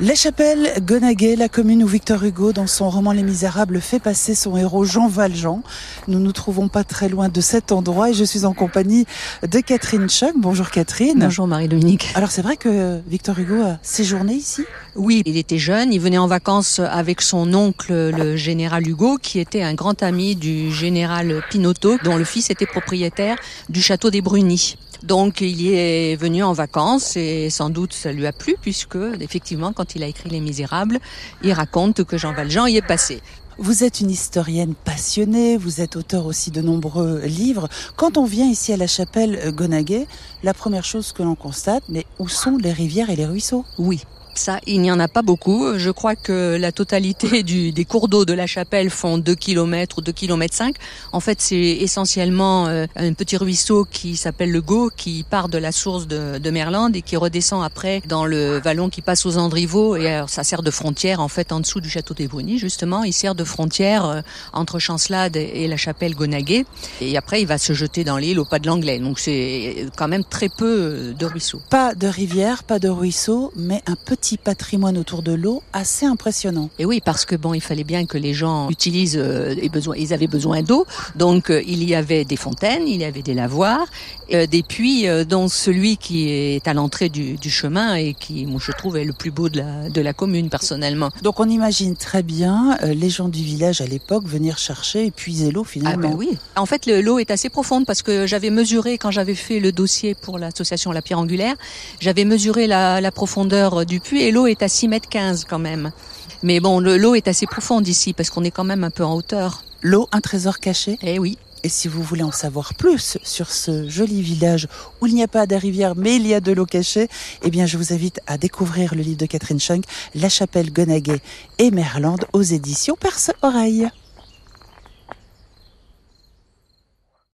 La Chapelle, Gonaguet, la commune où Victor Hugo, dans son roman Les Misérables, fait passer son héros Jean Valjean. Nous nous trouvons pas très loin de cet endroit et je suis en compagnie de Catherine Choc. Bonjour Catherine. Bonjour Marie-Dominique. Alors c'est vrai que Victor Hugo a séjourné ici? Oui, il était jeune, il venait en vacances avec son oncle, le général Hugo, qui était un grand ami du général Pinotto, dont le fils était propriétaire du château des Brunis. Donc il y est venu en vacances et sans doute ça lui a plu puisque effectivement quand il a écrit Les Misérables, il raconte que Jean Valjean y est passé. Vous êtes une historienne passionnée, vous êtes auteur aussi de nombreux livres. Quand on vient ici à la chapelle Gonaguet, la première chose que l'on constate, mais où sont les rivières et les ruisseaux? Oui, ça, il n'y en a pas beaucoup. Je crois que la totalité du, des cours d'eau de la chapelle font 2 km ou 2 km 5. En fait, c'est essentiellement euh, un petit ruisseau qui s'appelle le Gau, qui part de la source de, de, Merlande et qui redescend après dans le vallon qui passe aux Andrivaux. Et alors, ça sert de frontière, en fait, en dessous du château des Brunis, justement. Il sert de frontière euh, entre Chancelade et la chapelle Gonaguet. Et après, il va se jeter dans l'île au pas de l'Anglais. Donc, c'est quand même très peu de ruisseaux. Pas de rivière, pas de ruisseau, mais un petit patrimoine autour de l'eau assez impressionnant. Et oui, parce que bon, il fallait bien que les gens utilisent, euh, besoin, ils avaient besoin d'eau, donc euh, il y avait des fontaines, il y avait des lavoirs, euh, des puits, euh, dont celui qui est à l'entrée du, du, chemin et qui, moi, je trouve, est le plus beau de la, de la commune personnellement. Donc on imagine très bien euh, les gens du village à l'époque venir chercher et puiser l'eau finalement. Ah ben oui. En fait, l'eau est assez profonde parce que j'avais mesuré quand j'avais fait le dossier pour l'association La Pierre Angulaire, j'avais mesuré la, la profondeur du puits et l'eau est à 6 mètres 15 quand même. Mais bon, l'eau est assez profonde ici parce qu'on est quand même un peu en hauteur. L'eau, un trésor caché? Eh oui. Et si vous voulez en savoir plus sur ce joli village où il n'y a pas de rivière mais il y a de l'eau cachée, eh bien je vous invite à découvrir le livre de Catherine Schunk, La Chapelle Gonaguet et Merlande aux éditions Perce Oreille.